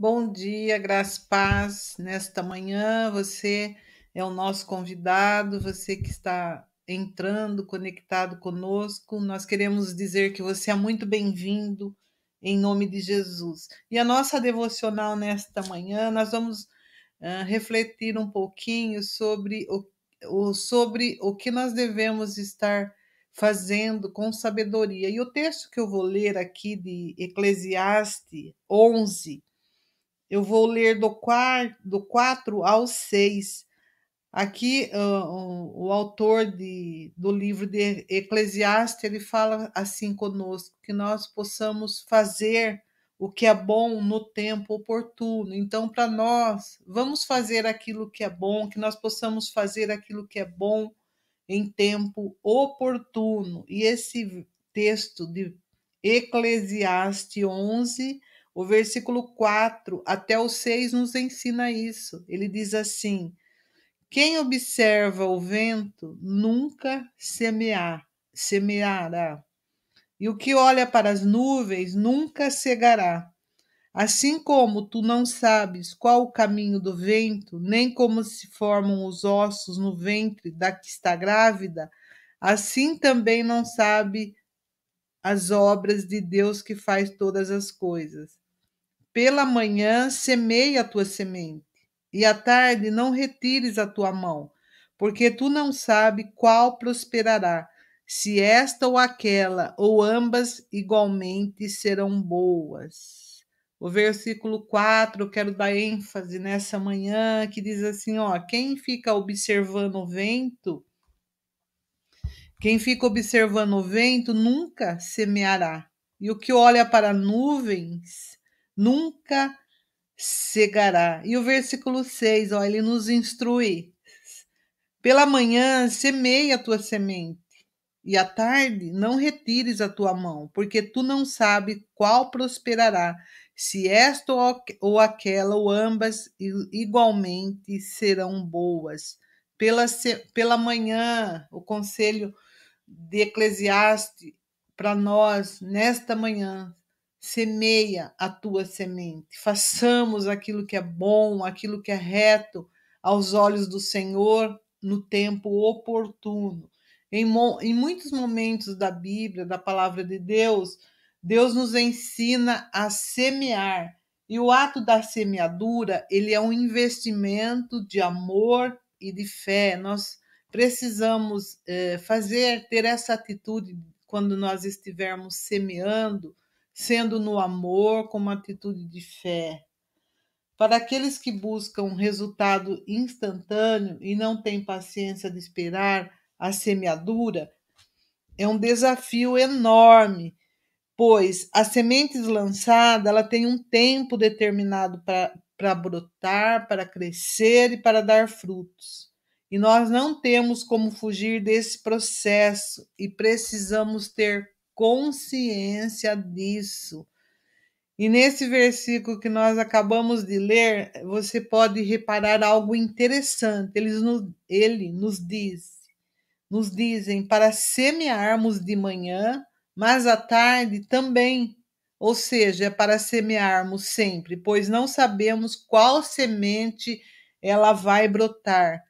Bom dia, graça paz. Nesta manhã, você é o nosso convidado, você que está entrando, conectado conosco. Nós queremos dizer que você é muito bem-vindo em nome de Jesus. E a nossa devocional nesta manhã, nós vamos uh, refletir um pouquinho sobre o, o, sobre o que nós devemos estar fazendo com sabedoria. E o texto que eu vou ler aqui de Eclesiastes 11, eu vou ler do, quar, do 4 ao 6. Aqui, uh, o autor de, do livro de Eclesiastes, ele fala assim conosco, que nós possamos fazer o que é bom no tempo oportuno. Então, para nós, vamos fazer aquilo que é bom, que nós possamos fazer aquilo que é bom em tempo oportuno. E esse texto de Eclesiastes 11, o versículo 4 até o 6 nos ensina isso. Ele diz assim: Quem observa o vento nunca semear, semeará. E o que olha para as nuvens nunca cegará. Assim como tu não sabes qual o caminho do vento, nem como se formam os ossos no ventre da que está grávida, assim também não sabe as obras de Deus que faz todas as coisas. Pela manhã semeia a tua semente, e à tarde não retires a tua mão, porque tu não sabe qual prosperará, se esta ou aquela, ou ambas igualmente serão boas. O versículo 4, eu quero dar ênfase nessa manhã, que diz assim: ó, quem fica observando o vento, quem fica observando o vento nunca semeará. E o que olha para nuvens nunca cegará. E o versículo 6, ó, ele nos instrui. Pela manhã semeia a tua semente, e à tarde não retires a tua mão, porque tu não sabes qual prosperará, se esta ou aquela ou ambas igualmente serão boas. Pela, pela manhã, o conselho de Eclesiastes para nós nesta manhã semeia a tua semente. Façamos aquilo que é bom, aquilo que é reto aos olhos do Senhor no tempo oportuno. Em, em muitos momentos da Bíblia, da palavra de Deus, Deus nos ensina a semear. E o ato da semeadura, ele é um investimento de amor e de fé. Nós precisamos eh, fazer, ter essa atitude quando nós estivermos semeando, sendo no amor, com uma atitude de fé. Para aqueles que buscam resultado instantâneo e não têm paciência de esperar a semeadura, é um desafio enorme, pois a semente lançada ela tem um tempo determinado para brotar, para crescer e para dar frutos. E nós não temos como fugir desse processo e precisamos ter consciência disso. E nesse versículo que nós acabamos de ler, você pode reparar algo interessante. Ele nos, ele nos diz, nos dizem para semearmos de manhã, mas à tarde também. Ou seja, é para semearmos sempre, pois não sabemos qual semente ela vai brotar.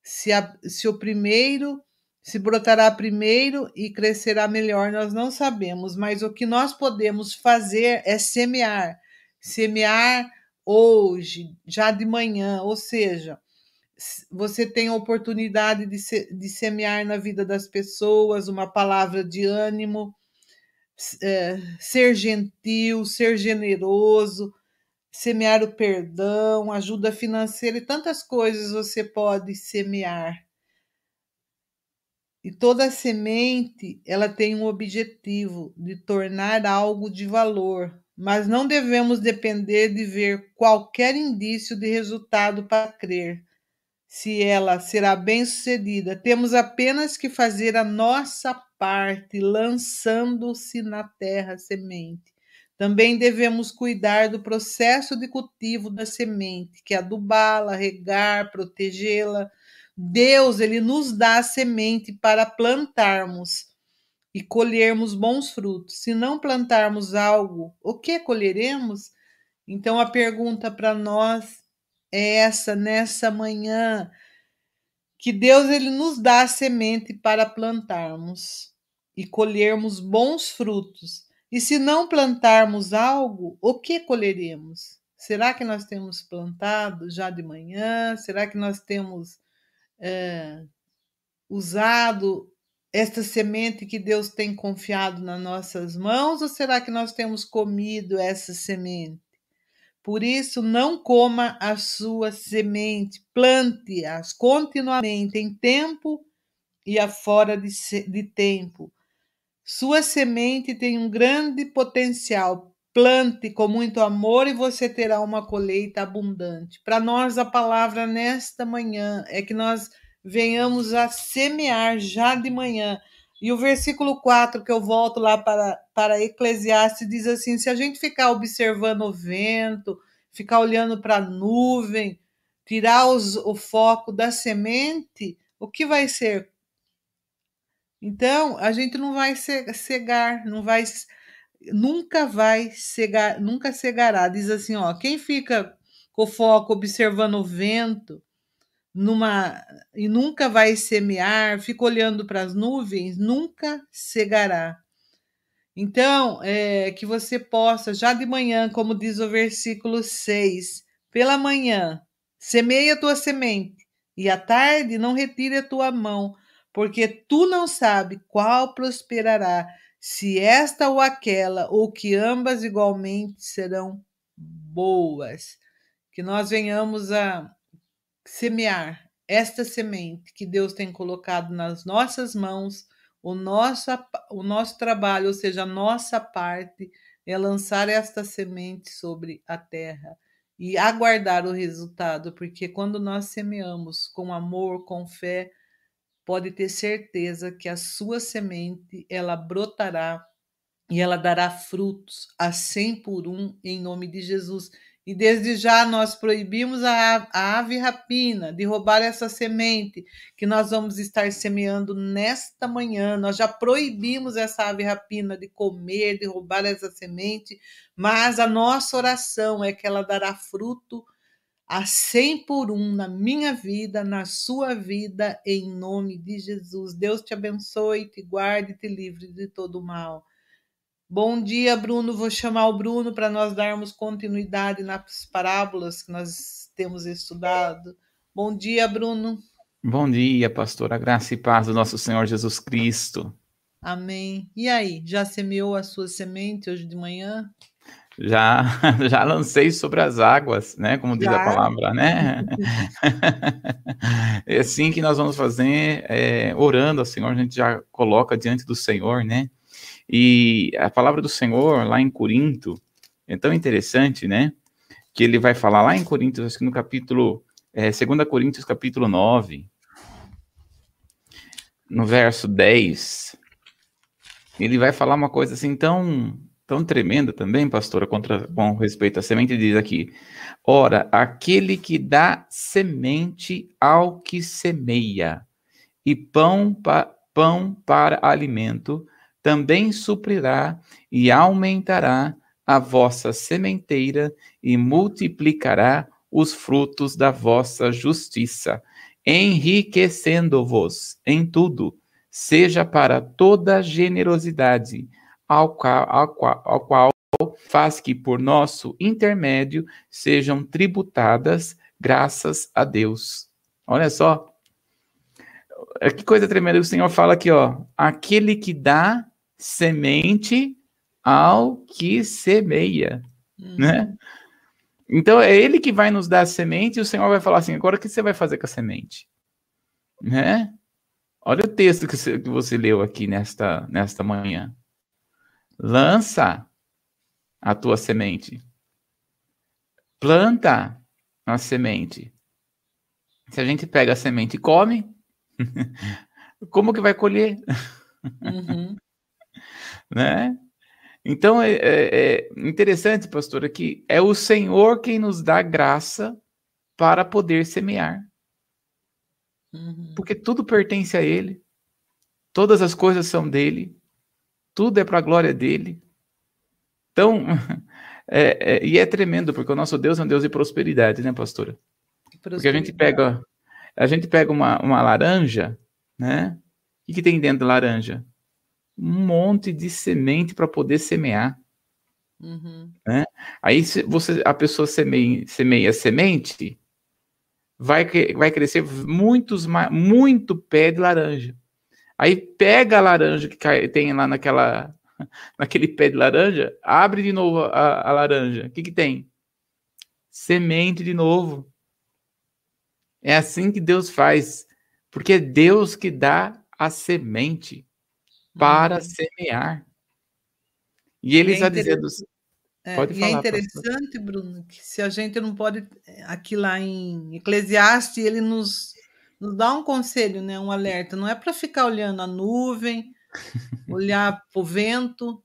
Se, a, se o primeiro se brotará primeiro e crescerá melhor, nós não sabemos, mas o que nós podemos fazer é semear. Semear hoje, já de manhã, ou seja, você tem a oportunidade de, se, de semear na vida das pessoas uma palavra de ânimo, é, ser gentil, ser generoso, semear o perdão, ajuda financeira e tantas coisas você pode semear. E toda semente, ela tem um objetivo de tornar algo de valor, mas não devemos depender de ver qualquer indício de resultado para crer. Se ela será bem-sucedida, temos apenas que fazer a nossa parte, lançando-se na terra semente. Também devemos cuidar do processo de cultivo da semente, que é adubá-la, regar, protegê-la, Deus, ele nos dá a semente para plantarmos e colhermos bons frutos. Se não plantarmos algo, o que colheremos? Então a pergunta para nós é essa nessa manhã que Deus ele nos dá a semente para plantarmos e colhermos bons frutos. E se não plantarmos algo, o que colheremos? Será que nós temos plantado já de manhã? Será que nós temos usado esta semente que Deus tem confiado nas nossas mãos? Ou será que nós temos comido essa semente? Por isso, não coma a sua semente, plante-as continuamente, em tempo e a fora de, de tempo. Sua semente tem um grande potencial. Plante com muito amor e você terá uma colheita abundante. Para nós, a palavra nesta manhã é que nós venhamos a semear já de manhã. E o versículo 4, que eu volto lá para, para Eclesiastes, diz assim: se a gente ficar observando o vento, ficar olhando para a nuvem, tirar os, o foco da semente, o que vai ser? Então, a gente não vai cegar, não vai nunca vai cegar, nunca cegará. Diz assim, ó, quem fica com foco observando o vento, numa e nunca vai semear, fica olhando para as nuvens, nunca cegará. Então, é, que você possa, já de manhã, como diz o versículo 6, pela manhã, semeia a tua semente, e à tarde não retire a tua mão, porque tu não sabe qual prosperará, se esta ou aquela, ou que ambas igualmente serão boas. Que nós venhamos a semear esta semente que Deus tem colocado nas nossas mãos, o nosso, o nosso trabalho, ou seja, a nossa parte, é lançar esta semente sobre a terra e aguardar o resultado, porque quando nós semeamos com amor, com fé, pode ter certeza que a sua semente ela brotará e ela dará frutos a cem por um em nome de Jesus. E desde já nós proibimos a, a ave rapina de roubar essa semente que nós vamos estar semeando nesta manhã. Nós já proibimos essa ave rapina de comer, de roubar essa semente, mas a nossa oração é que ela dará fruto a cem por um na minha vida, na sua vida, em nome de Jesus. Deus te abençoe, te guarde, te livre de todo mal. Bom dia, Bruno. Vou chamar o Bruno para nós darmos continuidade nas parábolas que nós temos estudado. Bom dia, Bruno. Bom dia, pastora. Graça e paz do nosso Senhor Jesus Cristo. Amém. E aí, já semeou a sua semente hoje de manhã? Já, já lancei sobre as águas, né? Como diz já. a palavra, né? é assim que nós vamos fazer, é, orando ao Senhor, a gente já coloca diante do Senhor, né? E a palavra do Senhor, lá em Corinto, é tão interessante, né? Que ele vai falar lá em Coríntios, acho que no capítulo, é, 2 Coríntios, capítulo 9, no verso 10, ele vai falar uma coisa assim tão, tão tremenda também, pastora, contra, com respeito à semente, diz aqui: Ora, aquele que dá semente ao que semeia, e pão, pa, pão para alimento, também suprirá e aumentará a vossa sementeira e multiplicará os frutos da vossa justiça, enriquecendo-vos em tudo, seja para toda generosidade, ao qual, ao qual, ao qual faz que por nosso intermédio sejam tributadas graças a Deus. Olha só. Que coisa tremenda o Senhor fala aqui, ó. Aquele que dá semente ao que semeia, uhum. né? Então é ele que vai nos dar a semente e o Senhor vai falar assim: agora o que você vai fazer com a semente? Né? Olha o texto que você, que você leu aqui nesta, nesta manhã. Lança a tua semente. Planta a semente. Se a gente pega a semente e come, como que vai colher? Uhum né? Então é, é, é interessante, pastora, que é o Senhor quem nos dá graça para poder semear. Uhum. Porque tudo pertence a Ele, todas as coisas são dele, tudo é para a glória dele. Então, É, é, e é tremendo, porque o nosso Deus é um Deus de prosperidade, né, pastora? Porque a gente pega, a gente pega uma, uma laranja, né? O que, que tem dentro da laranja? Um monte de semente para poder semear. Uhum. Né? Aí você, a pessoa semeia, semeia semente, vai, vai crescer muitos, muito pé de laranja. Aí pega a laranja que cai, tem lá naquela, naquele pé de laranja, abre de novo a, a laranja. O que, que tem? Semente de novo. É assim que Deus faz, porque é Deus que dá a semente para uhum. semear. E ele é está dizendo. É, pode e é falar, é interessante, pastor. Bruno, que se a gente não pode. Aqui lá em Eclesiastes, ele nos, nos dá um conselho, né, um alerta. Não é para ficar olhando a nuvem, olhar para o vento.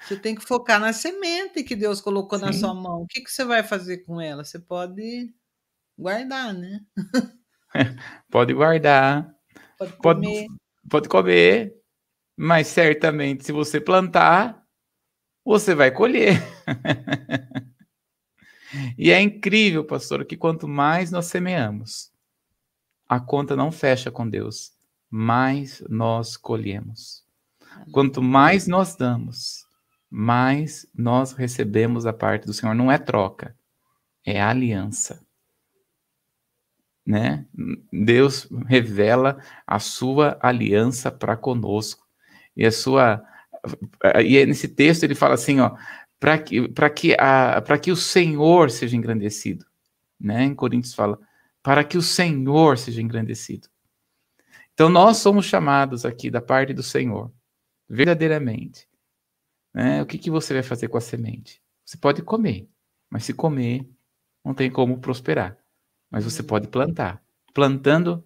Você tem que focar na semente que Deus colocou Sim. na sua mão. O que, que você vai fazer com ela? Você pode guardar, né? pode guardar. Pode comer. Pode, pode comer. Mas certamente, se você plantar, você vai colher. e é incrível, pastor, que quanto mais nós semeamos, a conta não fecha com Deus, mais nós colhemos. Quanto mais nós damos, mais nós recebemos a parte do Senhor. Não é troca, é aliança. Né? Deus revela a sua aliança para conosco e a sua e nesse texto ele fala assim, ó, para que para que para que o Senhor seja engrandecido, né? Em Coríntios fala, para que o Senhor seja engrandecido. Então nós somos chamados aqui da parte do Senhor, verdadeiramente. Né? O que que você vai fazer com a semente? Você pode comer, mas se comer não tem como prosperar. Mas você pode plantar. Plantando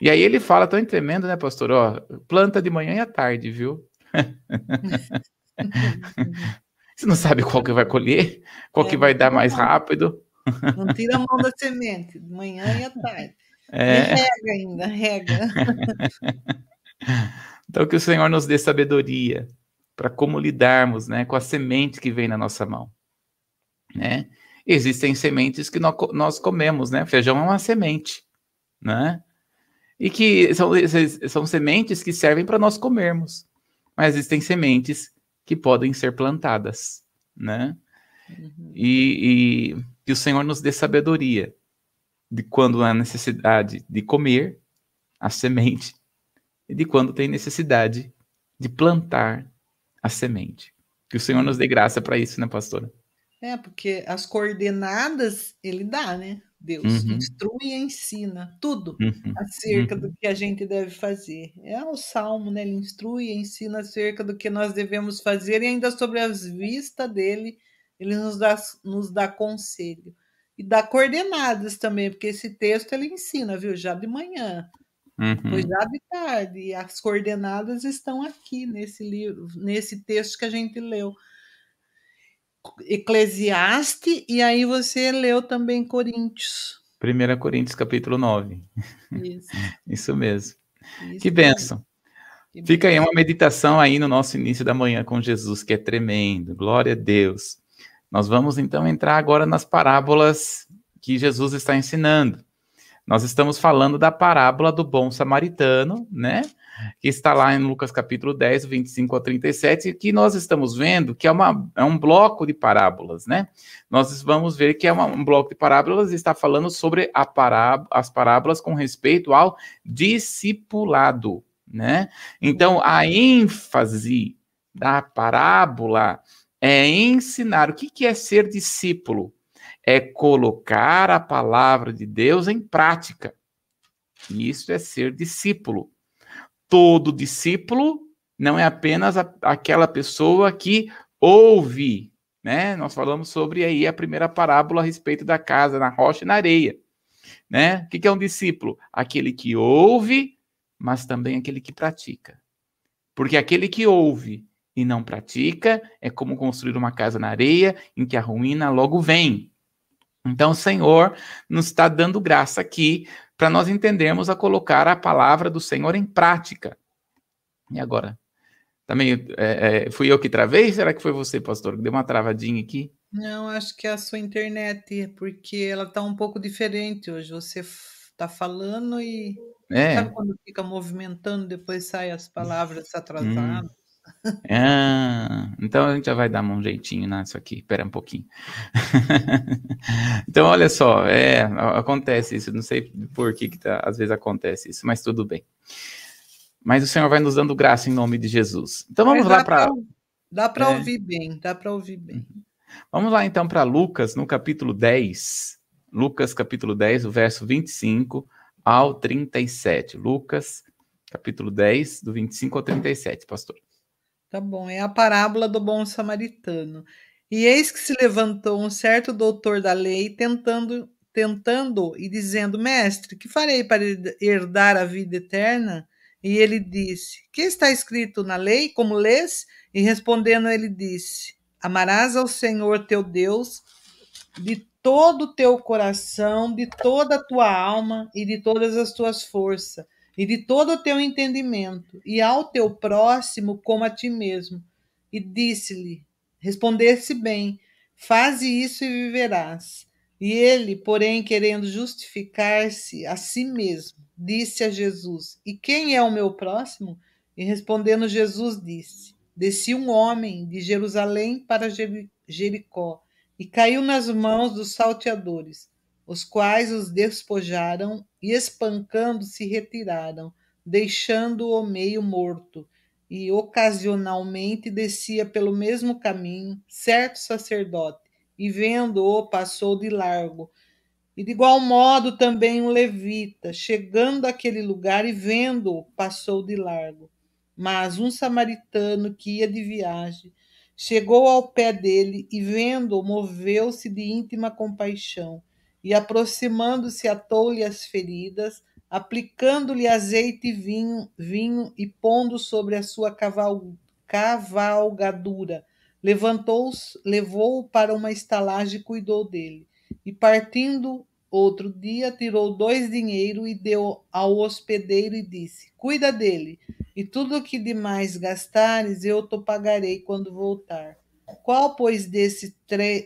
e aí ele fala tão tremendo, né, pastor? Ó, planta de manhã e à tarde, viu? Você não sabe qual que vai colher, qual é, que vai dar mais rápido. Não tira a mão da semente, de manhã e à tarde. É. E rega ainda, rega. Então que o Senhor nos dê sabedoria para como lidarmos, né, com a semente que vem na nossa mão, né? Existem sementes que nós comemos, né? Feijão é uma semente, né? E que são, são sementes que servem para nós comermos mas existem sementes que podem ser plantadas, né? Uhum. E, e que o Senhor nos dê sabedoria de quando há necessidade de comer a semente e de quando tem necessidade de plantar a semente. Que o Senhor nos dê graça para isso, né, pastora? É, porque as coordenadas ele dá, né? Deus uhum. instrui e ensina tudo uhum. acerca uhum. do que a gente deve fazer. É o salmo, né? Ele instrui e ensina acerca do que nós devemos fazer e ainda sobre as vistas dele, ele nos dá, nos dá conselho. E dá coordenadas também, porque esse texto ele ensina, viu? Já de manhã, depois uhum. já de tarde. E as coordenadas estão aqui nesse livro, nesse texto que a gente leu. Eclesiastes e aí você leu também Coríntios. 1 Coríntios capítulo 9. Isso. Isso mesmo. Isso que benção. Que Fica aí uma meditação aí no nosso início da manhã com Jesus, que é tremendo. Glória a Deus. Nós vamos então entrar agora nas parábolas que Jesus está ensinando. Nós estamos falando da parábola do bom samaritano, né? que está lá em Lucas capítulo 10, 25 a 37, que nós estamos vendo que é, uma, é um bloco de parábolas, né? Nós vamos ver que é uma, um bloco de parábolas e está falando sobre pará as parábolas com respeito ao discipulado, né? Então, a ênfase da parábola é ensinar. O que, que é ser discípulo? É colocar a palavra de Deus em prática. Isso é ser discípulo todo discípulo não é apenas a, aquela pessoa que ouve, né? Nós falamos sobre aí a primeira parábola a respeito da casa na rocha e na areia, né? O que é um discípulo? Aquele que ouve, mas também aquele que pratica. Porque aquele que ouve e não pratica é como construir uma casa na areia em que a ruína logo vem. Então, o Senhor nos está dando graça aqui para nós entendermos a colocar a palavra do Senhor em prática. E agora? Também é, é, fui eu que travei? Será que foi você, pastor, que deu uma travadinha aqui? Não, acho que é a sua internet, porque ela está um pouco diferente hoje. Você está falando e sabe É. quando fica movimentando, depois sai as palavras Hum. Ah, então a gente já vai dar um jeitinho nisso aqui. Espera um pouquinho. então, olha só, é, acontece isso. Não sei por que, que tá, às vezes acontece isso, mas tudo bem. Mas o Senhor vai nos dando graça em nome de Jesus. Então vamos lá para. dá para É. ouvir bem, dá para ouvir bem. Vamos lá então para Lucas, no capítulo 10. Lucas, capítulo 10, o verso 25 ao 37. Lucas, capítulo 10, do 25 ao 37, pastor. Tá bom, é a parábola do bom samaritano. E eis que se levantou um certo doutor da lei, tentando, tentando e dizendo: Mestre, que farei para herdar a vida eterna? E ele disse: Que está escrito na lei? Como lês? E respondendo, ele disse: Amarás ao Senhor teu Deus de todo o teu coração, de toda a tua alma e de todas as tuas forças e de todo o teu entendimento, e ao teu próximo como a ti mesmo. E disse-lhe: Respondesse bem, faze isso e viverás. E ele, porém, querendo justificar-se a si mesmo, disse a Jesus: E quem é o meu próximo? E respondendo Jesus disse: Desci um homem de Jerusalém para Jericó e caiu nas mãos dos salteadores, os quais os despojaram e, espancando, se retiraram, deixando-o meio morto. E ocasionalmente descia pelo mesmo caminho certo sacerdote, e vendo-o, passou de largo. E de igual modo também um levita, chegando àquele lugar e vendo-o, passou de largo. Mas um samaritano que ia de viagem chegou ao pé dele e, vendo-o, moveu-se de íntima compaixão e, aproximando-se, atou-lhe as feridas, aplicando-lhe azeite e vinho, vinho e pondo sobre a sua caval, cavalgadura. Levantou, levou-o para uma estalagem e cuidou dele. E partindo outro dia, tirou dois dinheiro e deu ao hospedeiro e disse: Cuida dele, e tudo o que demais gastares eu te pagarei quando voltar. Qual, pois, desse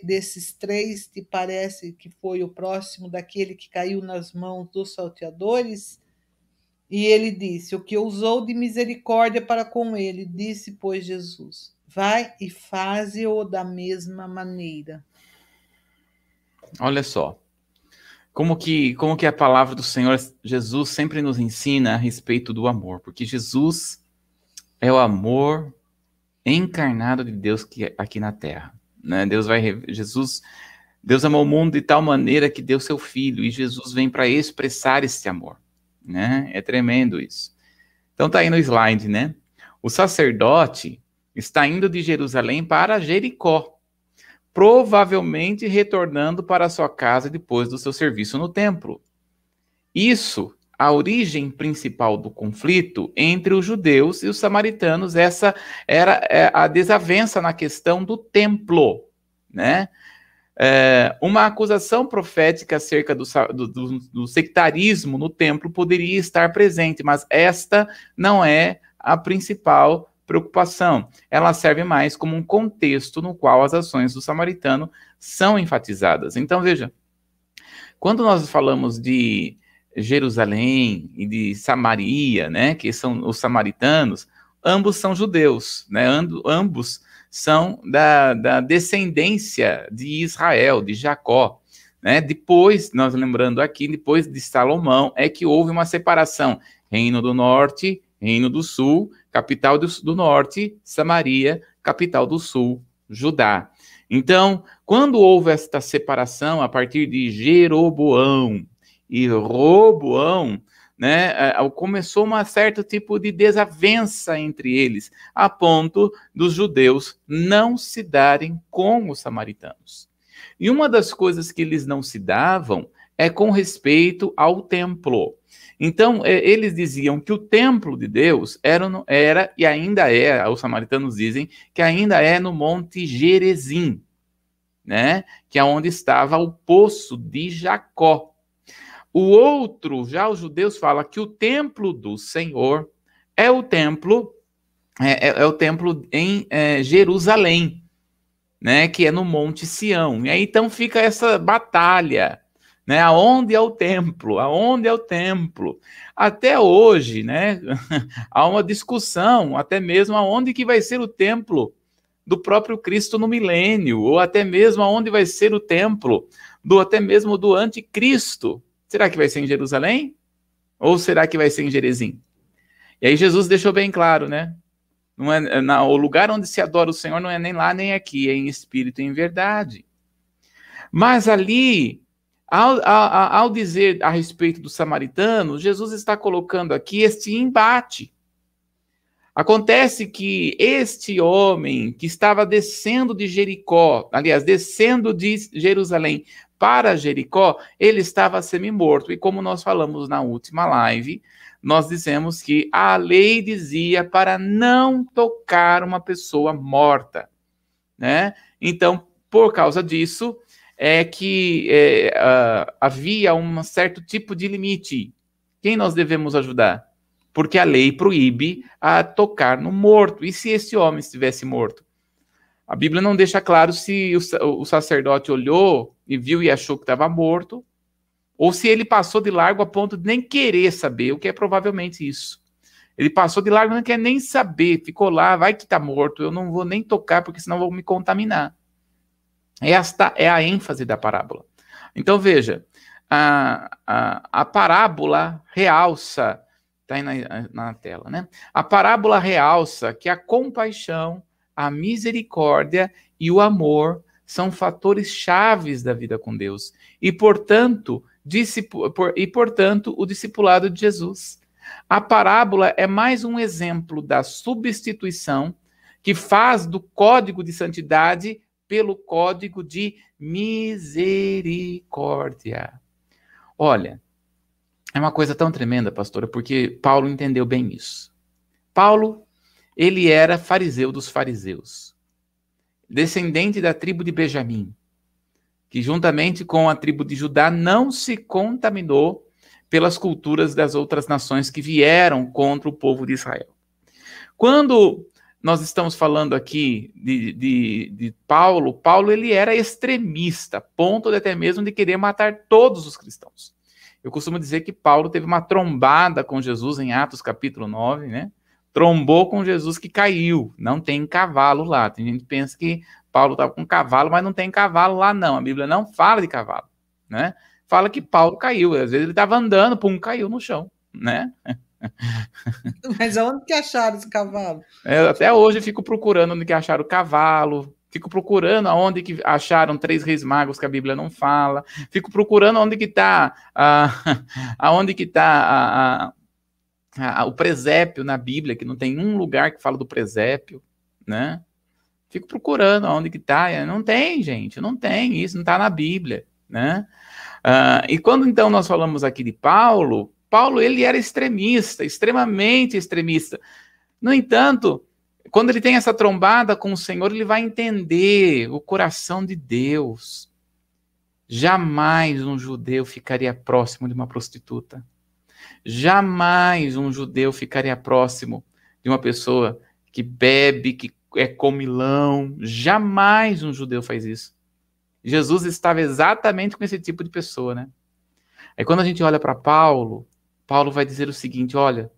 desses três te parece que foi o próximo daquele que caiu nas mãos dos salteadores? E ele disse: O que usou de misericórdia para com ele, disse, pois, Jesus: Vai e faze-o da mesma maneira. Olha só. Como que, como que a palavra do Senhor Jesus sempre nos ensina a respeito do amor, porque Jesus é o amor encarnado de Deus que aqui na Terra, né? Deus vai Jesus Deus amou o mundo de tal maneira que deu seu filho e Jesus vem para expressar esse amor, né? É tremendo isso. Então tá aí no slide, né? O sacerdote está indo de Jerusalém para Jericó, provavelmente retornando para sua casa depois do seu serviço no templo. Isso, a origem principal do conflito entre os judeus e os samaritanos, essa era é, a desavença na questão do templo, né? É, uma acusação profética acerca do, do, do, sectarismo no templo poderia estar presente, mas esta não é a principal preocupação. Ela serve mais como um contexto no qual as ações do samaritano são enfatizadas. Então, veja, quando nós falamos de Jerusalém e de Samaria, né, que são os samaritanos, ambos são judeus, né, ambos são da, da descendência de Israel, de Jacó. Né? Depois, nós lembrando aqui, depois de Salomão, é que houve uma separação. Reino do Norte, Reino do Sul, capital do, do Norte, Samaria, capital do Sul, Judá. Então, quando houve esta separação a partir de Jeroboão e Roboão, né, começou um certo tipo de desavença entre eles, a ponto dos judeus não se darem com os samaritanos. E uma das coisas que eles não se davam é com respeito ao templo. Então, é, eles diziam que o templo de Deus era, era e ainda é, os samaritanos dizem, que ainda é no Monte Gerezim, né? Que é onde estava o poço de Jacó. O outro, já os judeus falam que o templo do Senhor é o templo, é, é, é o templo em é, Jerusalém, né, que é no Monte Sião. E aí então fica essa batalha, né? Aonde é o templo? Aonde é o templo? Até hoje, né, há uma discussão, até mesmo aonde que vai ser o templo do próprio Cristo no milênio, ou até mesmo aonde vai ser o templo do até mesmo do anticristo. Será que vai ser em Jerusalém? Ou será que vai ser em Jerezim? E aí Jesus deixou bem claro, né? Não é, na, o lugar onde se adora o Senhor não é nem lá nem aqui, é em espírito e em verdade. Mas ali, ao, ao, ao dizer a respeito do samaritano, Jesus está colocando aqui este embate. Acontece que este homem que estava descendo de Jericó, aliás, descendo de Jerusalém para Jericó, ele estava semi-morto. E como nós falamos na última live, nós dizemos que a lei dizia para não tocar uma pessoa morta, né? Então, por causa disso, é que é, uh, havia um certo tipo de limite. Quem nós devemos ajudar? Porque a lei proíbe a tocar no morto. E se esse homem estivesse morto? A Bíblia não deixa claro se o, o sacerdote olhou e viu e achou que estava morto, ou se ele passou de largo a ponto de nem querer saber, o que é provavelmente isso. Ele passou de largo, não quer nem saber, ficou lá, vai que está morto, eu não vou nem tocar, porque senão vou me contaminar. Esta é a ênfase da parábola. Então veja, a, a, a parábola realça, está aí na, na tela, né? A parábola realça que a compaixão a misericórdia e o amor são fatores chaves da vida com Deus. E, portanto, e, portanto, o discipulado de Jesus. A parábola é mais um exemplo da substituição que faz do código de santidade pelo código de misericórdia. Olha, é uma coisa tão tremenda, pastora, porque Paulo entendeu bem isso. Paulo ele era fariseu dos fariseus, descendente da tribo de Benjamim, que juntamente com a tribo de Judá não se contaminou pelas culturas das outras nações que vieram contra o povo de Israel. Quando nós estamos falando aqui de, de, de, Paulo, Paulo ele era extremista, ponto de até mesmo de querer matar todos os cristãos. Eu costumo dizer que Paulo teve uma trombada com Jesus em Atos capítulo 9, né? Trombou com Jesus que caiu. Não tem cavalo lá. Tem gente que pensa que Paulo estava com cavalo, mas não tem cavalo lá, não. A Bíblia não fala de cavalo, né? Fala que Paulo caiu. Às vezes ele estava andando, pum, caiu no chão, né? Mas onde que acharam esse cavalo? É, até hoje eu fico procurando onde que acharam o cavalo. Fico procurando aonde que acharam três reis magos que a Bíblia não fala. Fico procurando onde que está, aonde que está o presépio na Bíblia, que não tem um lugar que fala do presépio, né? Fico procurando onde que tá. Não tem, gente, não tem isso, não está na Bíblia, né? Uh, e quando então nós falamos aqui de Paulo, Paulo ele era extremista, extremamente extremista. No entanto, quando ele tem essa trombada com o Senhor, ele vai entender o coração de Deus. Jamais um judeu ficaria próximo de uma prostituta. Jamais um judeu ficaria próximo de uma pessoa que bebe, que é comilão. Jamais um judeu faz isso. Jesus estava exatamente com esse tipo de pessoa, né? Aí quando a gente olha para Paulo, Paulo vai dizer o seguinte: olha,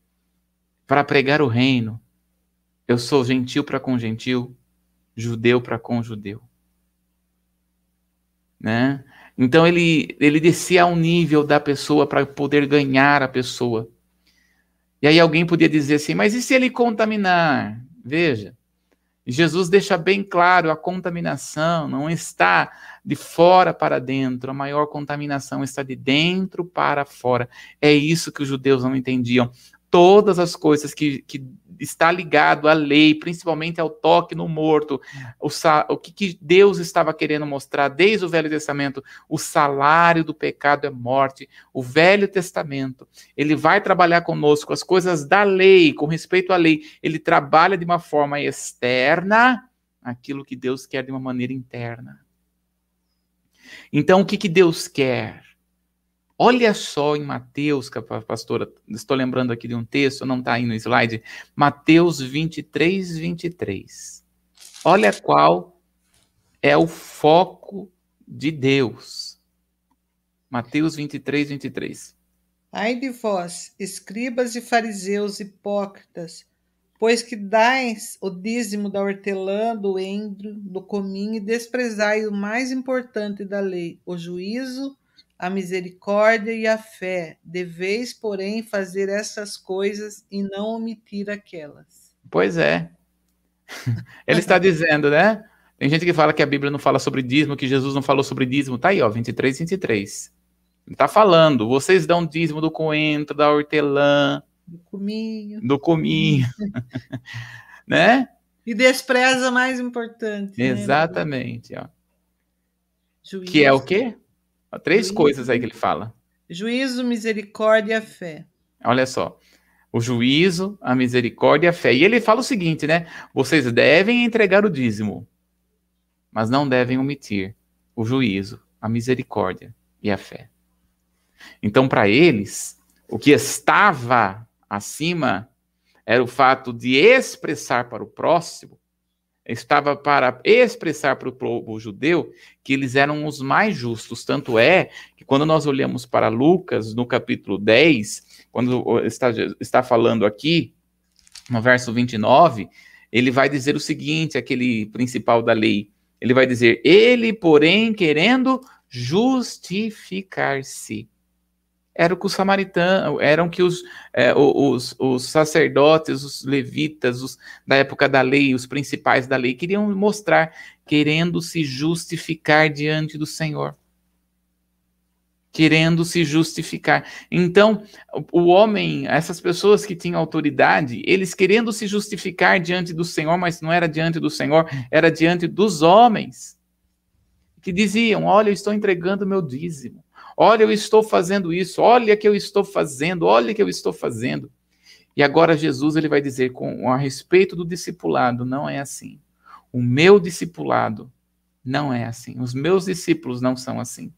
para pregar o reino, eu sou gentil para com gentil, judeu para com judeu. Né? Então ele, ele descia ao nível da pessoa para poder ganhar a pessoa. E aí alguém podia dizer assim, mas e se ele contaminar? Veja, Jesus deixa bem claro, a contaminação não está de fora para dentro, a maior contaminação está de dentro para fora. É isso que os judeus não entendiam. Todas as coisas que, que está ligado à lei, principalmente ao toque no morto. O, o que, que Deus estava querendo mostrar desde o Velho Testamento? O salário do pecado é morte. O Velho Testamento, ele vai trabalhar conosco as coisas da lei, com respeito à lei. Ele trabalha de uma forma externa aquilo que Deus quer de uma maneira interna. Então, o que, que Deus quer? Olha só em Mateus, pastora, estou lembrando aqui de um texto, não está aí no slide, Mateus 23, 23. Olha qual é o foco de Deus. Mateus 23, 23. Ai de vós, escribas e fariseus hipócritas, pois que dais o dízimo da hortelã, do endro, do cominho e desprezai o mais importante da lei, o juízo, a misericórdia e a fé. Deveis, porém, fazer essas coisas e não omitir aquelas. Pois é. Ele está dizendo, né? Tem gente que fala que a Bíblia não fala sobre dízimo, que Jesus não falou sobre dízimo. Tá aí, ó, 23, 23. Ele está falando, vocês dão dízimo do coentro, da hortelã, do cominho. Do cominho. né? E despreza mais importante. Né? Exatamente, né? ó. Juízo. Que é o quê? Três Juízo. coisas aí que ele fala. Juízo, misericórdia e fé. Olha só. O juízo, a misericórdia e a fé. E ele fala o seguinte, né? Vocês devem entregar o dízimo, mas não devem omitir o juízo, a misericórdia e a fé. Então, para eles, o que estava acima era o fato de expressar para o próximo, estava para expressar para o povo judeu que eles eram os mais justos. Tanto é que quando nós olhamos para Lucas, no capítulo 10, quando está, está falando aqui, no verso 29, ele vai dizer o seguinte, aquele principal da lei, ele vai dizer, ele, porém, querendo justificar-se era o que os samaritanos, eram que os, é, os, os, sacerdotes, os levitas, os, da época da lei, os principais da lei, queriam mostrar, querendo se justificar diante do Senhor. Querendo se justificar. Então, o homem, essas pessoas que tinham autoridade, eles querendo se justificar diante do Senhor, mas não era diante do Senhor, era diante dos homens, que diziam: Olha, eu estou entregando meu dízimo Olha, eu estou fazendo isso. Olha que eu estou fazendo. Olha que eu estou fazendo. E agora Jesus ele vai dizer com a respeito do discipulado, não é assim. O meu discipulado não é assim. Os meus discípulos não são assim.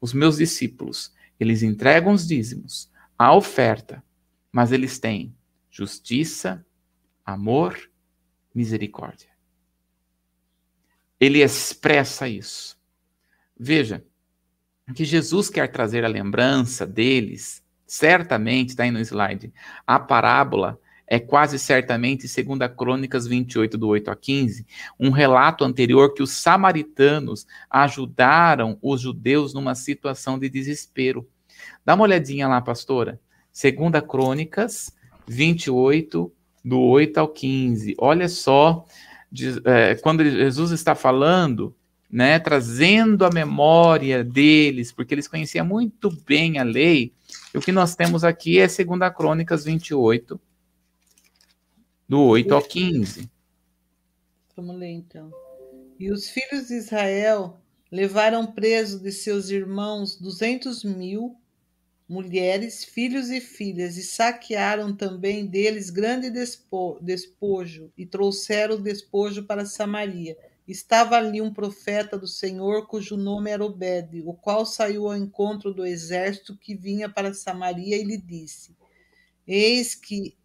Os meus discípulos, eles entregam os dízimos, a oferta, mas eles têm justiça, amor, misericórdia. Ele expressa isso. Veja, que Jesus quer trazer a lembrança deles, certamente, está aí no slide, a parábola é quase certamente, segundo a Crônicas 28, do 8 a 15, um relato anterior que os samaritanos ajudaram os judeus numa situação de desespero. Dá uma olhadinha lá, pastora. Segunda Crônicas 28, do 8 ao 15. Olha só, de, é, quando Jesus está falando né, trazendo a memória deles, porque eles conheciam muito bem a lei. E o que nós temos aqui é 2 Crônicas 28, do 8 ao 15. Vamos ler então. E os filhos de Israel levaram preso de seus irmãos duzentos mil mulheres, filhos e filhas, e saquearam também deles grande despojo, e trouxeram o despojo para Samaria Estava ali um profeta do Senhor, cujo nome era Obed, o qual saiu ao encontro do exército que vinha para Samaria e lhe disse: Eis que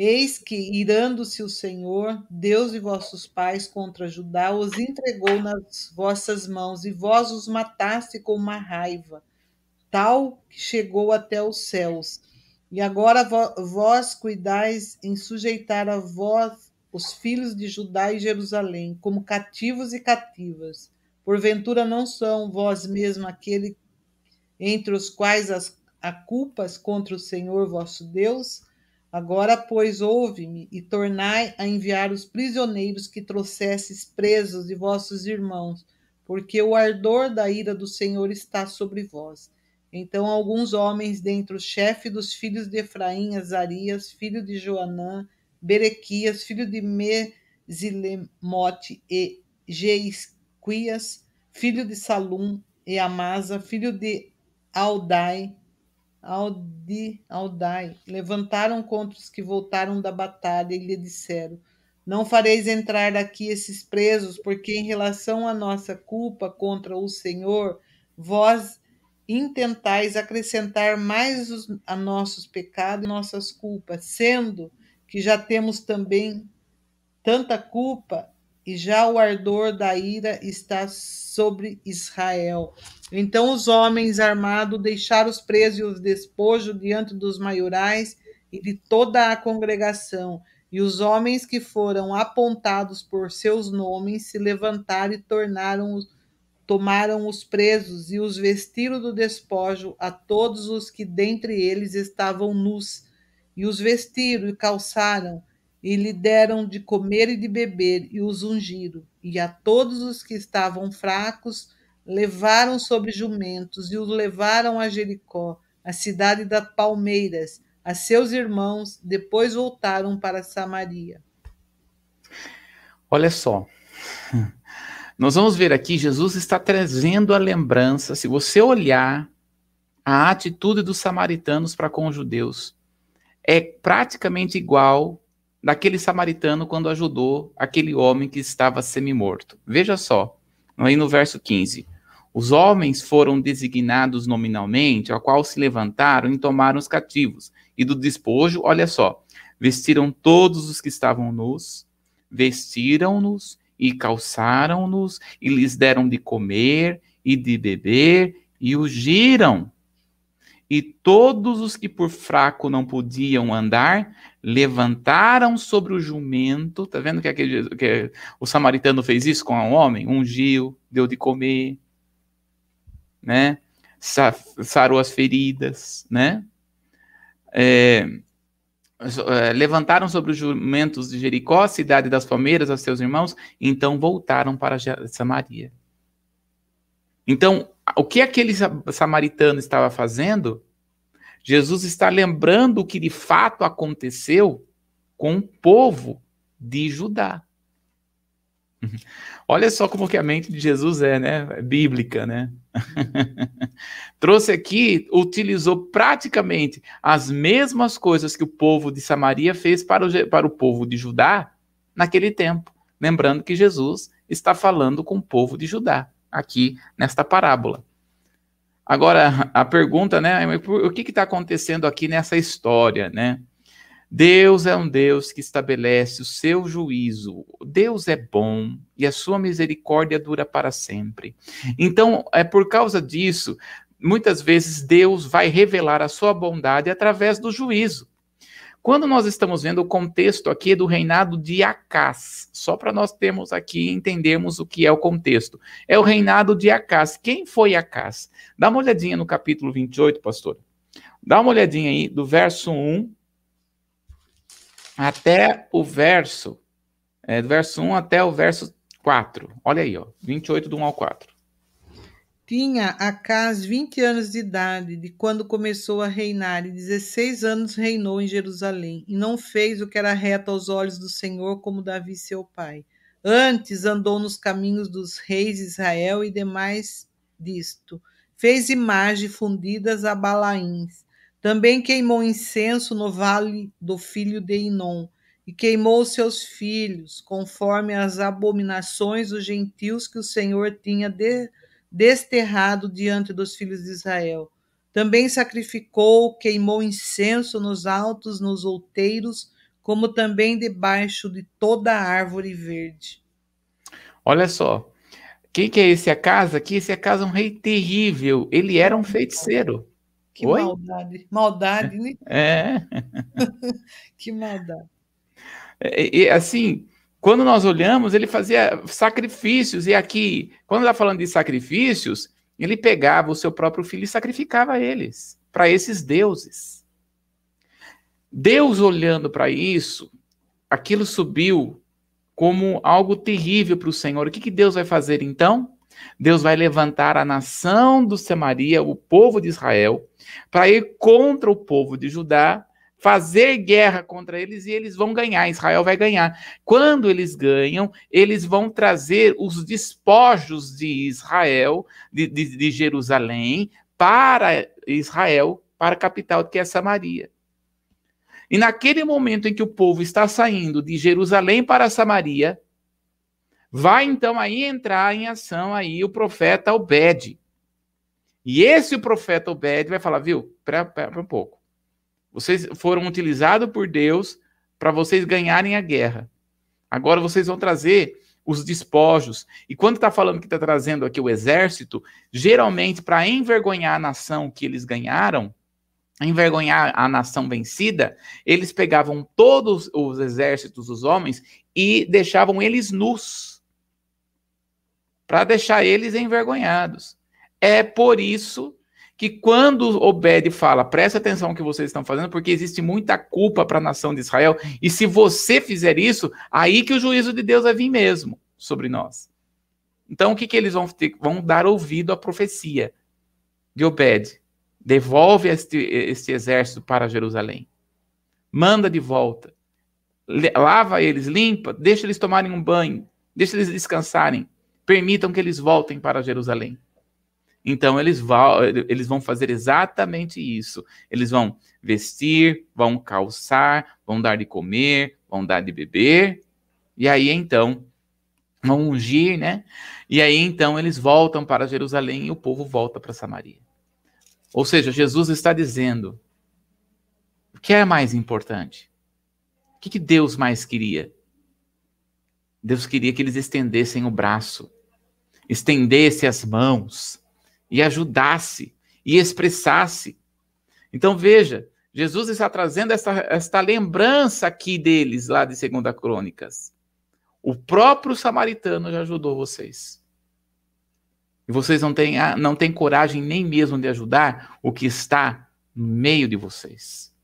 Eis que, irando-se o Senhor, Deus de vossos pais contra Judá, os entregou nas vossas mãos, e vós os mataste com uma raiva, tal que chegou até os céus. E agora vós cuidais em sujeitar a vós os filhos de Judá e Jerusalém, como cativos e cativas. Porventura não são vós mesmo aquele entre os quais as, há culpas contra o Senhor vosso Deus? Agora, pois, ouve-me e tornai a enviar os prisioneiros que trouxesses presos de vossos irmãos, porque o ardor da ira do Senhor está sobre vós. Então alguns homens dentre o chefe dos filhos de Efraim, Azarias, filho de Joanã, Berequias, filho de Mesilemote e Geisquias, filho de Salum e Amasa, filho de Aldai, Aldi, Aldai, levantaram contra os que voltaram da batalha e lhe disseram: Não fareis entrar aqui esses presos, porque em relação à nossa culpa contra o Senhor, vós intentais acrescentar mais os, a nossos pecados e nossas culpas, sendo que já temos também tanta culpa e já o ardor da ira está sobre Israel. Então os homens armados deixaram os presos e os despojos diante dos maiorais e de toda a congregação. E os homens que foram apontados por seus nomes se levantaram e tornaram tomaram os presos e os vestiram do despojo a todos os que dentre eles estavam nus, e os vestiram e calçaram, e lhe deram de comer e de beber, e os ungiram. E a todos os que estavam fracos levaram sobre jumentos, e os levaram a Jericó, a cidade das palmeiras, a seus irmãos, depois voltaram para Samaria. Olha só. Nós vamos ver aqui, Jesus está trazendo a lembrança, se você olhar a atitude dos samaritanos para com os judeus, é praticamente igual daquele samaritano quando ajudou aquele homem que estava semi-morto. Veja só, aí no verso 15. Os homens foram designados nominalmente, ao qual se levantaram e tomaram os cativos. E do despojo, olha só, vestiram todos os que estavam nus, vestiram-nos e calçaram-nos, e lhes deram de comer e de beber, e os giram. E todos os que por fraco não podiam andar, levantaram sobre o jumento. Tá vendo que, aquele, que o samaritano fez isso com um homem? Ungiu, deu de comer, né? Sarou as feridas, né? É, é, levantaram sobre os jumentos de Jericó, cidade das palmeiras, a seus irmãos, então voltaram para Samaria. Então, o que aquele samaritano estava fazendo? Jesus está lembrando o que de fato aconteceu com o povo de Judá. Olha só como que a mente de Jesus é, né? É bíblica, né? Trouxe aqui, utilizou praticamente as mesmas coisas que o povo de Samaria fez para o, para o povo de Judá naquele tempo. Lembrando que Jesus está falando com o povo de Judá aqui nesta parábola. Agora, a pergunta, né? O que está acontecendo aqui nessa história, né? Deus é um Deus que estabelece o seu juízo. Deus é bom e a sua misericórdia dura para sempre. Então, é por causa disso, muitas vezes Deus vai revelar a sua bondade através do juízo. Quando nós estamos vendo o contexto aqui do reinado de Acás, só para nós termos aqui entendermos o que é o contexto. É o reinado de Acás. Quem foi Acás? Dá uma olhadinha no capítulo 28, pastor. Dá uma olhadinha aí do verso 1 até o verso, é, do verso 1 até o verso 4. Olha aí, ó, 28 do 1 ao 4. Tinha Acas 20 anos de idade de quando começou a reinar, e 16 anos reinou em Jerusalém, e não fez o que era reto aos olhos do Senhor, como Davi seu pai. Antes andou nos caminhos dos reis de Israel e demais disto. Fez imagens fundidas a Balaíns. Também queimou incenso no vale do filho de Inom, e queimou seus filhos, conforme as abominações dos gentios que o Senhor tinha de desterrado diante dos filhos de Israel. Também sacrificou, queimou incenso nos altos, nos outeiros, como também debaixo de toda a árvore verde. Olha só, quem que é esse Acasa aqui? Esse Acasa é um rei terrível. Ele era um feiticeiro. Que Oi? maldade. Maldade, né? É. que maldade. E, e, assim, quando nós olhamos, ele fazia sacrifícios, e aqui, quando está falando de sacrifícios, ele pegava o seu próprio filho e sacrificava eles para esses deuses. Deus olhando para isso, aquilo subiu como algo terrível para o Senhor. O que, que Deus vai fazer então? Deus vai levantar a nação do Samaria, o povo de Israel, para ir contra o povo de Judá fazer guerra contra eles e eles vão ganhar. Israel vai ganhar. Quando eles ganham, eles vão trazer os despojos de Israel, de, de, de Jerusalém, para Israel, para a capital que é Samaria. E naquele momento em que o povo está saindo de Jerusalém para Samaria, vai então aí entrar em ação aí o profeta Obed. E esse o profeta Obed vai falar, viu? Espera um pouco. Vocês foram utilizados por Deus para vocês ganharem a guerra. Agora vocês vão trazer os despojos. E quando está falando que está trazendo aqui o exército, geralmente para envergonhar a nação que eles ganharam, envergonhar a nação vencida, eles pegavam todos os exércitos, os homens, e deixavam eles nus, para deixar eles envergonhados. É por isso que quando Obed fala, presta atenção no que vocês estão fazendo, porque existe muita culpa para a nação de Israel, e se você fizer isso, aí que o juízo de Deus vai vir mesmo sobre nós. Então, o que, que eles vão ter? Vão dar ouvido à profecia de Obed. Devolve este, este exército para Jerusalém. Manda de volta. Lava eles, limpa, deixa eles tomarem um banho, deixa eles descansarem. Permitam que eles voltem para Jerusalém. Então eles vão, eles vão fazer exatamente isso. Eles vão vestir, vão calçar, vão dar de comer, vão dar de beber. E aí então vão ungir, né? E aí então eles voltam para Jerusalém e o povo volta para Samaria. Ou seja, Jesus está dizendo: o que é mais importante? O que, que Deus mais queria? Deus queria que eles estendessem o braço, estendesse as mãos e ajudasse e expressasse. Então veja, Jesus está trazendo essa, esta lembrança aqui deles, lá de Segunda Crônicas. O próprio samaritano já ajudou vocês. E vocês não têm, ah, não têm coragem nem mesmo de ajudar o que está no meio de vocês.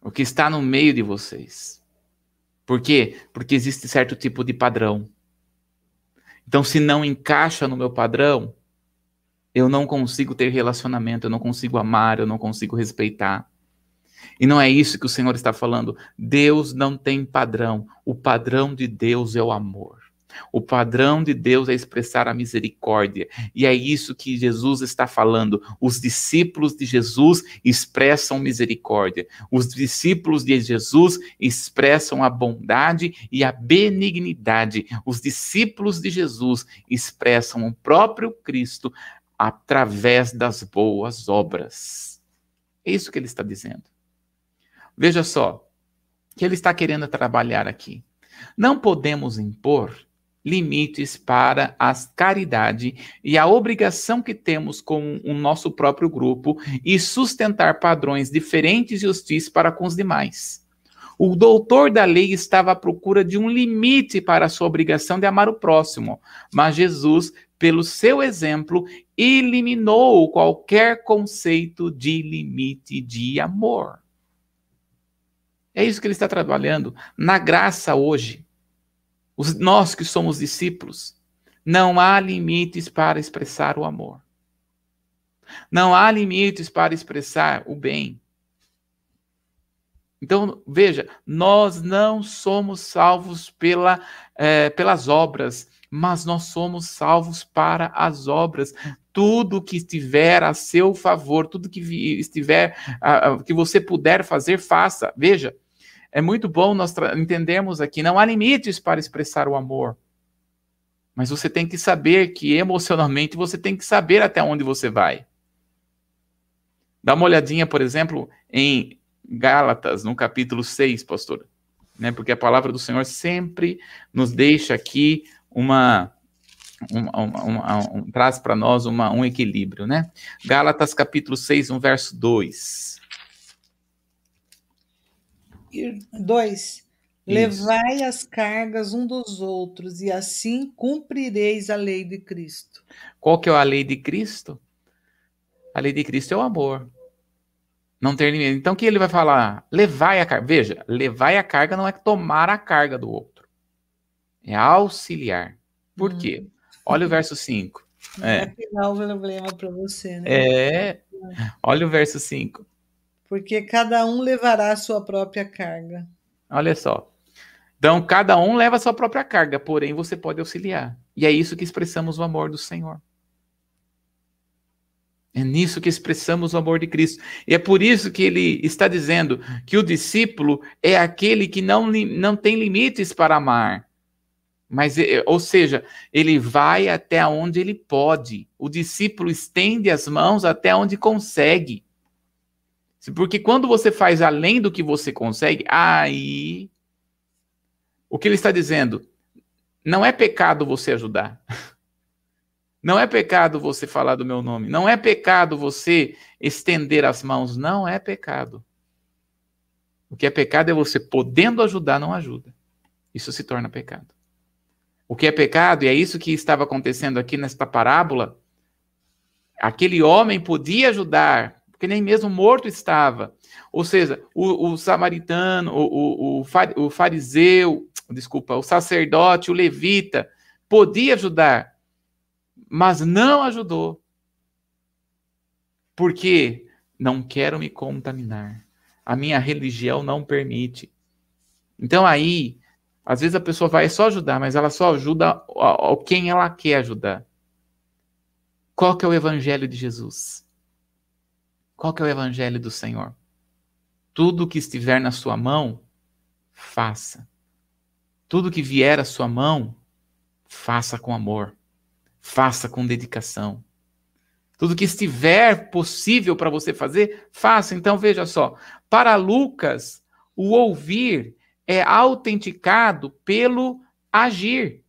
O que está no meio de vocês. Por quê? Porque existe certo tipo de padrão. Então, se não encaixa no meu padrão, eu não consigo ter relacionamento, eu não consigo amar, eu não consigo respeitar. E não é isso que o Senhor está falando. Deus não tem padrão. O padrão de Deus é o amor. O padrão de Deus é expressar a misericórdia. E é isso que Jesus está falando. Os discípulos de Jesus expressam misericórdia. Os discípulos de Jesus expressam a bondade e a benignidade. Os discípulos de Jesus expressam o próprio Cristo através das boas obras. É isso que ele está dizendo. Veja só, que ele está querendo trabalhar aqui. Não podemos impor limites para a caridade e a obrigação que temos com o nosso próprio grupo e sustentar padrões diferentes e hostis para com os demais. O doutor da lei estava à procura de um limite para a sua obrigação de amar o próximo, mas Jesus, pelo seu exemplo, eliminou qualquer conceito de limite de amor. É isso que ele está trabalhando na graça hoje. Os, nós que somos discípulos, não há limites para expressar o amor. Não há limites para expressar o bem. Então, veja, nós não somos salvos pela, é, pelas obras, mas nós somos salvos para as obras. Tudo que estiver a seu favor, tudo que estiver, que você puder fazer, faça. Veja, é muito bom nós entendermos aqui, não há limites para expressar o amor. Mas você tem que saber que emocionalmente você tem que saber até onde você vai. Dá uma olhadinha, por exemplo, em Gálatas, no capítulo 6, pastor. Né? Porque a palavra do Senhor sempre nos deixa aqui uma. uma, uma, uma um, traz para nós um equilíbrio, né? Gálatas capítulo 6, um verso 2. 2. Levai as cargas um dos outros, e assim cumprireis a lei de Cristo. Qual que é a lei de Cristo? A lei de Cristo é o amor. Não ter limite. Então, o que ele vai falar? Levai a carga. Veja, levai a carga não é tomar a carga do outro. É auxiliar. Por hum. quê? Olha o verso 5. É. Afinal, o problema para você, né? É. Olha o verso 5 porque cada um levará a sua própria carga. Olha só. Então, cada um leva a sua própria carga, porém você pode auxiliar. E é isso que expressamos o amor do Senhor. É nisso que expressamos o amor de Cristo. E é por isso que ele está dizendo que o discípulo é aquele que não, não tem limites para amar. Mas, é, ou seja, ele vai até onde ele pode. O discípulo estende as mãos até onde consegue. Porque quando você faz além do que você consegue, aí. O que ele está dizendo? Não é pecado você ajudar. Não é pecado você falar do meu nome. Não é pecado você estender as mãos. Não é pecado. O que é pecado é você podendo ajudar, não ajuda. Isso se torna pecado. O que é pecado, e é isso que estava acontecendo aqui nesta parábola, aquele homem podia ajudar, porque nem mesmo morto estava. Ou seja, o, o samaritano, o, o, o fariseu, desculpa, o sacerdote, o levita, podia ajudar, mas não ajudou. Porque não quero me contaminar. A minha religião não permite. Então aí, às vezes a pessoa vai só ajudar, mas ela só ajuda quem ela quer ajudar. Qual que é o evangelho de Jesus? Qual que é o evangelho do Senhor? Tudo que estiver na sua mão, faça. Tudo que vier à sua mão, faça com amor. Faça com dedicação. Tudo que estiver possível para você fazer, faça. Então veja só, para Lucas, o ouvir é autenticado pelo agir.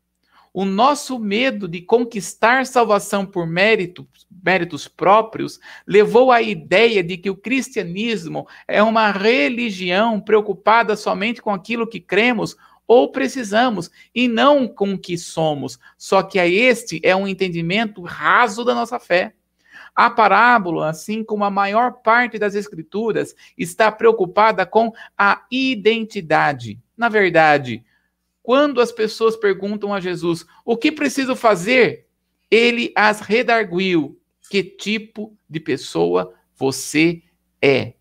O nosso medo de conquistar salvação por mérito, méritos próprios levou à ideia de que o cristianismo é uma religião preocupada somente com aquilo que cremos ou precisamos e não com o que somos. Só que este é um entendimento raso da nossa fé. A parábola, assim como a maior parte das escrituras, está preocupada com a identidade. Na verdade, quando as pessoas perguntam a Jesus o que preciso fazer, ele as redarguiu: que tipo de pessoa você é?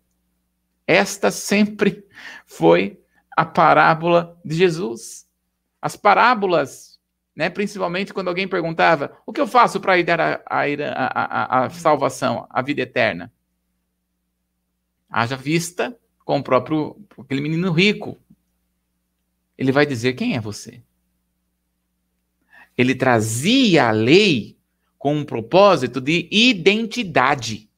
Esta sempre foi a parábola de Jesus. As parábolas né? Principalmente quando alguém perguntava: o que eu faço para ir dar a, a, a, a, salvação, a vida eterna? Haja vista com o próprio aquele menino rico. Ele vai dizer quem é você. Ele trazia a lei com um propósito de identidade.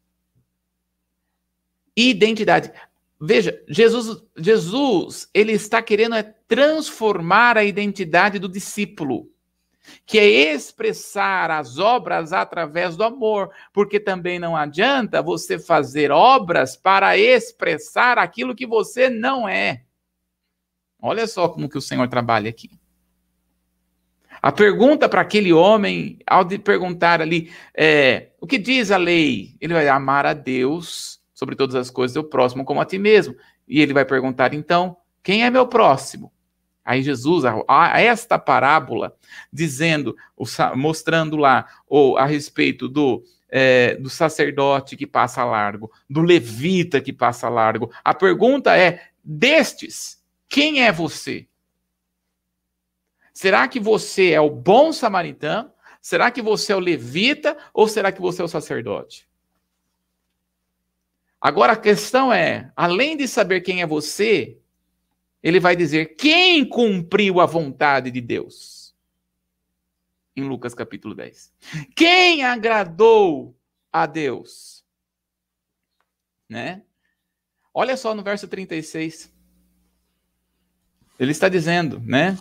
Identidade. Veja, Jesus, Jesus, ele está querendo é transformar a identidade do discípulo que é expressar as obras através do amor, porque também não adianta você fazer obras para expressar aquilo que você não é. Olha só como que o Senhor trabalha aqui. A pergunta para aquele homem, ao de perguntar ali, é, o que diz a lei? Ele vai amar a Deus sobre todas as coisas, o próximo como a ti mesmo. E ele vai perguntar, então, quem é meu próximo? Aí Jesus, a, esta parábola, dizendo, mostrando lá, ou a respeito do, é, do sacerdote que passa largo, do levita que passa largo. A pergunta é: destes, quem é você? Será que você é o bom samaritano? Será que você é o levita? Ou será que você é o sacerdote? Agora a questão é: além de saber quem é você, ele vai dizer quem cumpriu a vontade de Deus. Em Lucas capítulo 10. Quem agradou a Deus? Né? Olha só no verso 36. Ele está dizendo, né?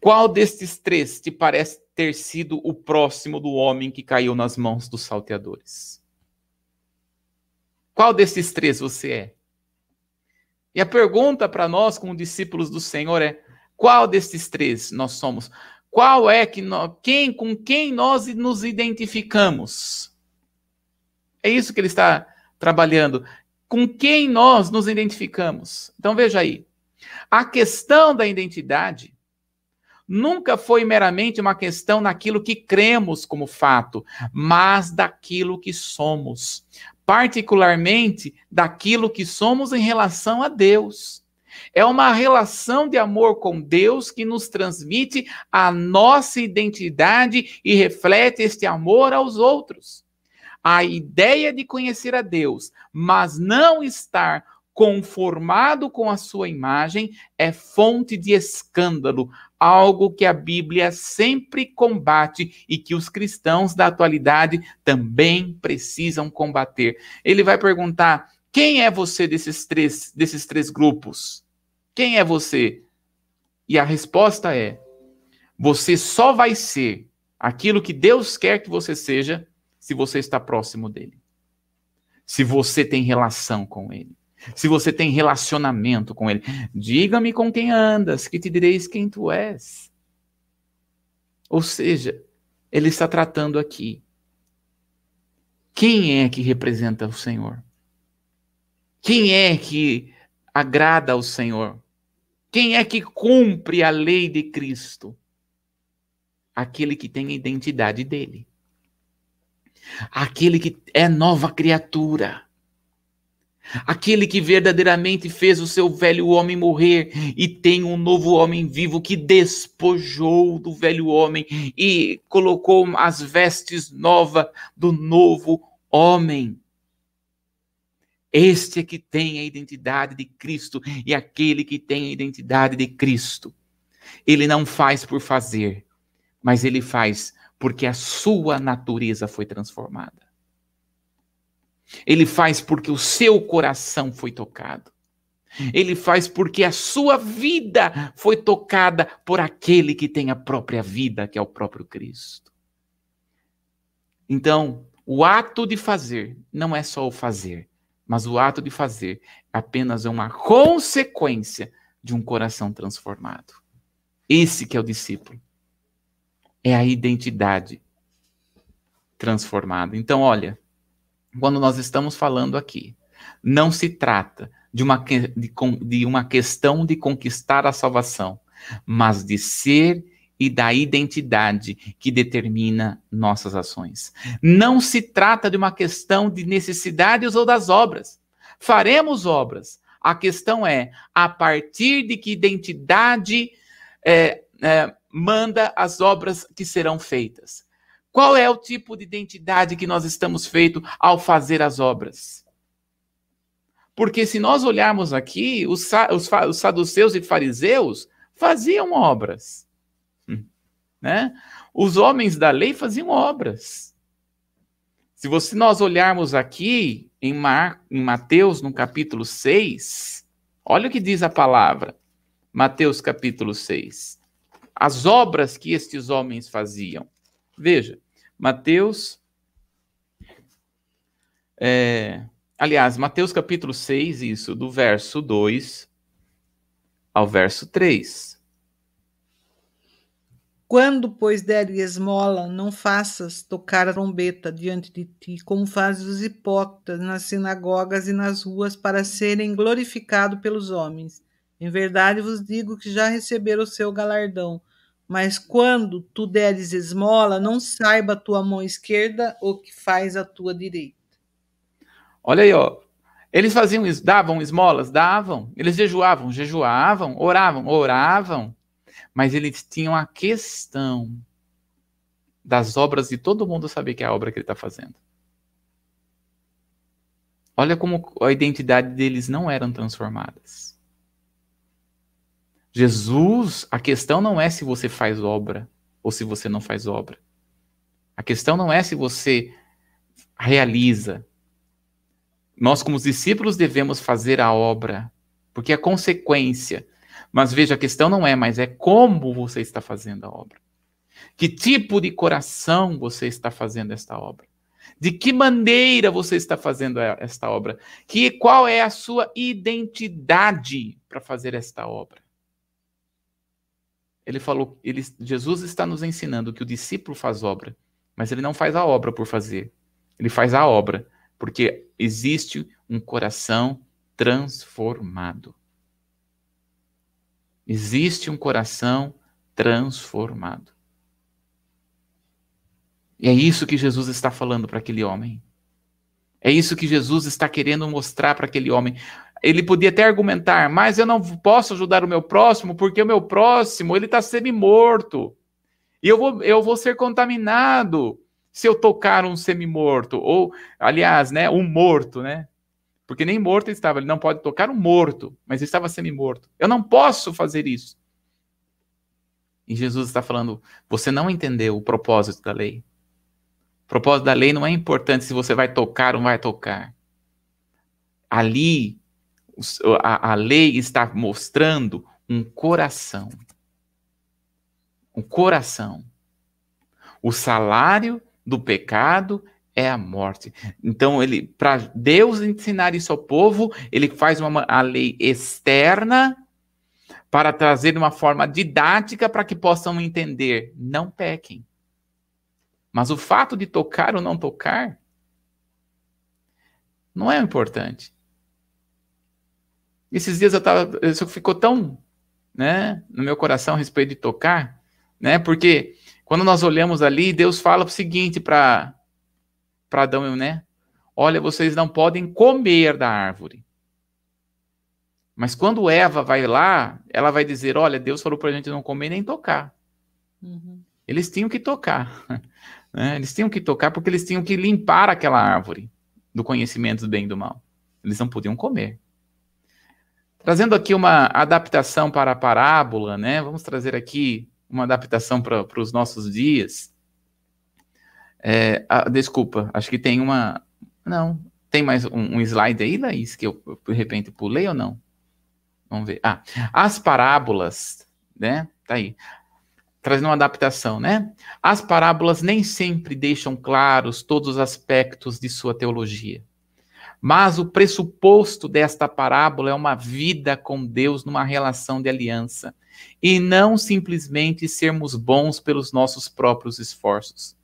Qual destes três te parece ter sido o próximo do homem que caiu nas mãos dos salteadores? Qual desses três você é? E a pergunta para nós, como discípulos do Senhor, é: qual desses três nós somos? Qual é que nós, quem, com quem nós nos identificamos? É isso que ele está trabalhando. Com quem nós nos identificamos? Então veja aí. A questão da identidade nunca foi meramente uma questão naquilo que cremos como fato, mas daquilo que somos particularmente daquilo que somos em relação a Deus. É uma relação de amor com Deus que nos transmite a nossa identidade e reflete este amor aos outros. A ideia de conhecer a Deus, mas não estar conformado com a sua imagem, é fonte de escândalo, algo que a Bíblia sempre combate e que os cristãos da atualidade também precisam combater. Ele vai perguntar: quem é você desses três, desses três grupos? Quem é você? E a resposta é: você só vai ser aquilo que Deus quer que você seja se você está próximo dele. Se você tem relação com ele. Se você tem relacionamento com ele. Diga-me com quem andas, que te direis quem tu és. Ou seja, ele está tratando aqui. Quem é que representa o Senhor? Quem é que agrada ao Senhor? Quem é que cumpre a lei de Cristo? Aquele que tem a identidade dele. Aquele que é nova criatura. Aquele que verdadeiramente fez o seu velho homem morrer e tem um novo homem vivo que despojou do velho homem e colocou as vestes novas do novo homem. Este é que tem a identidade de Cristo e aquele que tem a identidade de Cristo. Ele não faz por fazer, mas ele faz porque a sua natureza foi transformada. Ele faz porque o seu coração foi tocado. Ele faz porque a sua vida foi tocada por aquele que tem a própria vida, que é o próprio Cristo. Então, o ato de fazer não é só o fazer, mas o ato de fazer é apenas uma consequência de um coração transformado. Esse que é o discípulo. É a identidade transformada. Então, olha, quando nós estamos falando aqui, não se trata de uma, de, de uma questão de conquistar a salvação, mas de ser e da identidade que determina nossas ações. Não se trata de uma questão de necessidades ou das obras. Faremos obras. A questão é a partir de que identidade é, é, manda as obras que serão feitas. Qual é o tipo de identidade que nós estamos feito ao fazer as obras? Porque se nós olharmos aqui, os, os, os saduceus e fariseus faziam obras. Hum, né? Os homens da lei faziam obras. Se você, nós olharmos aqui em, Mar, em Mateus, no capítulo 6, olha o que diz a palavra. Mateus capítulo 6. As obras que estes homens faziam. Veja, Mateus. É, aliás, Mateus capítulo 6, isso, do verso 2 ao verso 3. Quando, pois, der esmola, não faças tocar a trombeta diante de ti, como fazem os hipócritas nas sinagogas e nas ruas, para serem glorificados pelos homens. Em verdade vos digo que já receberam o seu galardão. Mas quando tu deres esmola, não saiba a tua mão esquerda o que faz a tua direita. Olha aí, ó. Eles faziam isso, davam esmolas, davam. Eles jejuavam, jejuavam, oravam, oravam. Mas eles tinham a questão das obras de todo mundo saber que é a obra que ele está fazendo. Olha como a identidade deles não eram transformadas. Jesus, a questão não é se você faz obra ou se você não faz obra. A questão não é se você realiza. Nós, como discípulos, devemos fazer a obra, porque é consequência. Mas veja, a questão não é, mas é como você está fazendo a obra. Que tipo de coração você está fazendo esta obra? De que maneira você está fazendo esta obra? Que qual é a sua identidade para fazer esta obra? Ele falou, ele, Jesus está nos ensinando que o discípulo faz obra, mas ele não faz a obra por fazer. Ele faz a obra porque existe um coração transformado. Existe um coração transformado. E é isso que Jesus está falando para aquele homem. É isso que Jesus está querendo mostrar para aquele homem. Ele podia até argumentar, mas eu não posso ajudar o meu próximo porque o meu próximo ele está semi-morto. E eu vou, eu vou ser contaminado se eu tocar um semi-morto. Ou, aliás, né, um morto, né? Porque nem morto estava, ele não pode tocar um morto, mas ele estava semi-morto. Eu não posso fazer isso. E Jesus está falando: você não entendeu o propósito da lei. O propósito da lei não é importante se você vai tocar ou não vai tocar. Ali a, a lei está mostrando um coração. O coração. O salário do pecado é a morte. Então, ele, para Deus ensinar isso ao povo, ele faz uma a lei externa para trazer de uma forma didática para que possam entender. Não pequem. Mas o fato de tocar ou não tocar não é importante. Esses dias eu tava, isso ficou tão, né, no meu coração a respeito de tocar, né? Porque quando nós olhamos ali, Deus fala o seguinte para para Adão, né? Olha, vocês não podem comer da árvore. Mas quando Eva vai lá, ela vai dizer: Olha, Deus falou para a gente não comer nem tocar. Uhum. Eles tinham que tocar. Né? Eles tinham que tocar porque eles tinham que limpar aquela árvore do conhecimento do bem e do mal. Eles não podiam comer. Trazendo aqui uma adaptação para a parábola, né? Vamos trazer aqui uma adaptação para os nossos dias. É, ah, desculpa, acho que tem uma. Não, tem mais um, um slide aí, Laís, que eu de repente pulei ou não? Vamos ver. Ah, as parábolas, né? Tá aí. Trazendo uma adaptação, né? As parábolas nem sempre deixam claros todos os aspectos de sua teologia. Mas o pressuposto desta parábola é uma vida com Deus numa relação de aliança, e não simplesmente sermos bons pelos nossos próprios esforços.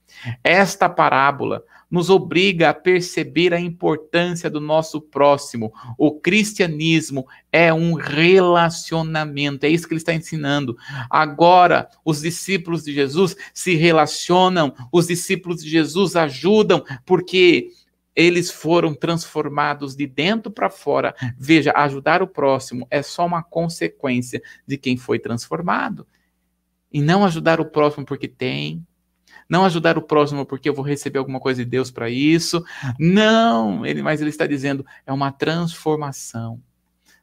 Esta parábola nos obriga a perceber a importância do nosso próximo. O cristianismo é um relacionamento, é isso que ele está ensinando. Agora, os discípulos de Jesus se relacionam, os discípulos de Jesus ajudam, porque eles foram transformados de dentro para fora. Veja, ajudar o próximo é só uma consequência de quem foi transformado. E não ajudar o próximo porque tem, não ajudar o próximo porque eu vou receber alguma coisa de Deus para isso. Não, ele, mas ele está dizendo é uma transformação.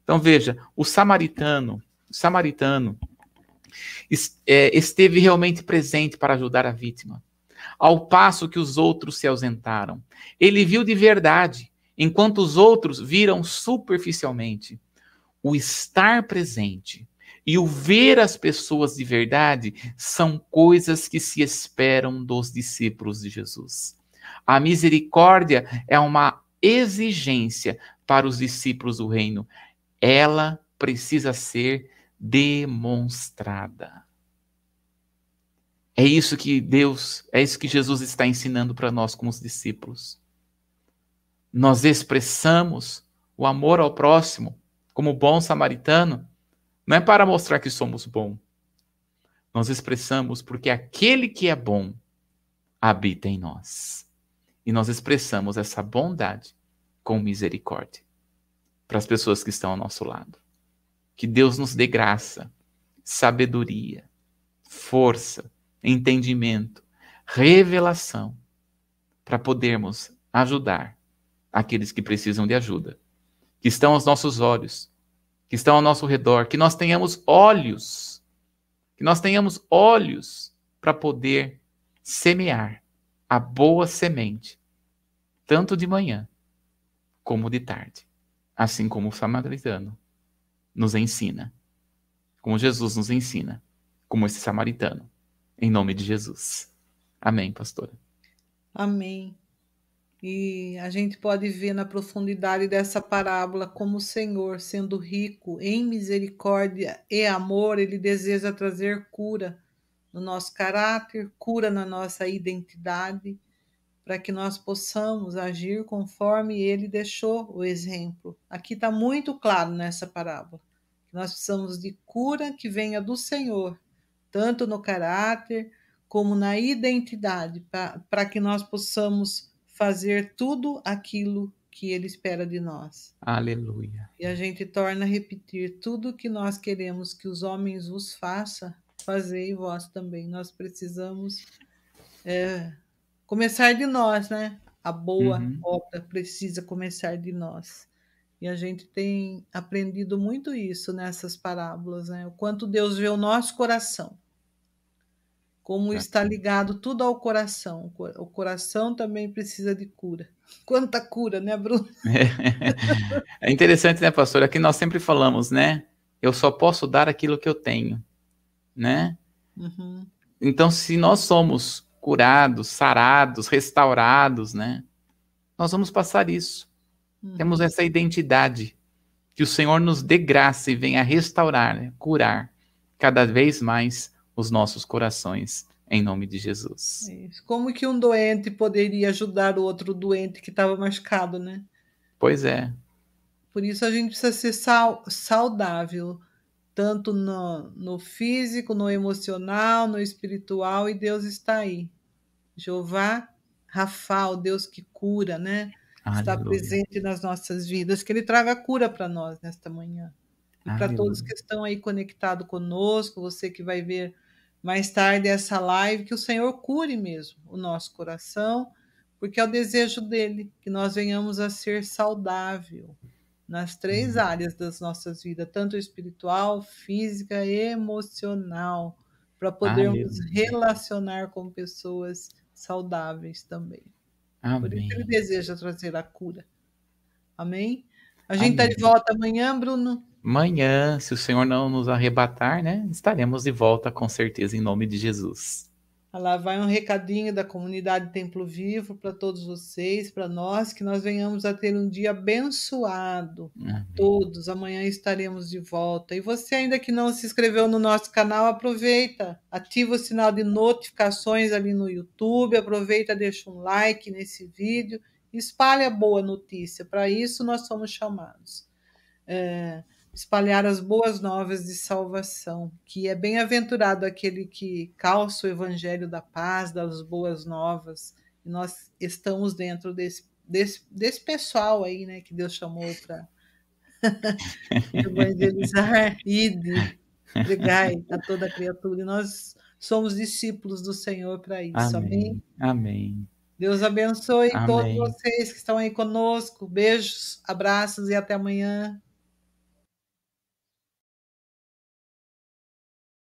Então veja, o samaritano, o samaritano é, esteve realmente presente para ajudar a vítima, ao passo que os outros se ausentaram. Ele viu de verdade, enquanto os outros viram superficialmente. O estar presente e o ver as pessoas de verdade são coisas que se esperam dos discípulos de Jesus. A misericórdia é uma exigência para os discípulos do reino. Ela precisa ser demonstrada. É isso que Deus, é isso que Jesus está ensinando para nós como os discípulos. Nós expressamos o amor ao próximo como bom samaritano não é para mostrar que somos bons. Nós expressamos porque aquele que é bom habita em nós. E nós expressamos essa bondade com misericórdia para as pessoas que estão ao nosso lado. Que Deus nos dê graça, sabedoria, força, entendimento, revelação para podermos ajudar aqueles que precisam de ajuda, que estão aos nossos olhos, que estão ao nosso redor, que nós tenhamos olhos, que nós tenhamos olhos para poder semear a boa semente, tanto de manhã como de tarde, assim como o samaritano nos ensina, como Jesus nos ensina, como esse samaritano, em nome de Jesus. Amém, pastora. Amém. E a gente pode ver na profundidade dessa parábola como o Senhor, sendo rico em misericórdia e amor, ele deseja trazer cura no nosso caráter, cura na nossa identidade, para que nós possamos agir conforme ele deixou o exemplo. Aqui está muito claro nessa parábola. Nós precisamos de cura que venha do Senhor, tanto no caráter como na identidade, para que nós possamos fazer tudo aquilo que ele espera de nós. Aleluia. E a gente torna a repetir tudo que nós queremos que os homens vos façam, fazer vós também. Nós precisamos é, começar de nós, né? A boa uhum. obra precisa começar de nós. E a gente tem aprendido muito isso nessas parábolas, né? O quanto Deus vê o nosso coração como está ligado tudo ao coração. O coração também precisa de cura. Quanta cura, né, Bruno? É, interessante, né, pastor? Aqui nós sempre falamos, né? Eu só posso dar aquilo que eu tenho, né? Uhum. Então, se nós somos curados, sarados, restaurados, né? Nós vamos passar isso. Uhum. Temos essa identidade. Que o Senhor nos dê graça e venha restaurar, né? curar cada vez mais os nossos corações, em nome de Jesus. Como que um doente poderia ajudar o outro doente que estava machucado, né? Pois é. Por isso a gente precisa ser sal, saudável, tanto no, no físico, no emocional, no espiritual, e Deus está aí. Jeová Rafa, o Deus que cura, né? Aleluia. Está presente nas nossas vidas, que Ele traga cura para nós nesta manhã. E para todos que estão aí conectados conosco, você que vai ver mais tarde essa live, que o Senhor cure mesmo o nosso coração, porque é o desejo dele que nós venhamos a ser saudável nas três uhum. áreas das nossas vidas, tanto espiritual, física e emocional, para podermos Aleluia. relacionar com pessoas saudáveis também. Amém. Por isso ele deseja trazer a cura. Amém? A gente está de volta amanhã, Bruno. Amanhã, se o Senhor não nos arrebatar, né? Estaremos de volta com certeza em nome de Jesus. Lá vai um recadinho da comunidade Templo Vivo para todos vocês, para nós, que nós venhamos a ter um dia abençoado. Amém. Todos, amanhã estaremos de volta. E você ainda que não se inscreveu no nosso canal, aproveita, ativa o sinal de notificações ali no YouTube, aproveita, deixa um like nesse vídeo, espalhe a boa notícia. Para isso nós somos chamados. É, espalhar as boas novas de salvação, que é bem-aventurado aquele que calça o evangelho da paz, das boas novas. E nós estamos dentro desse, desse, desse pessoal aí, né, que Deus chamou para evangelizar, ide, pregai a toda criatura. E nós somos discípulos do Senhor para isso. Amém. Amém. Deus abençoe Amém. todos vocês que estão aí conosco. Beijos, abraços e até amanhã.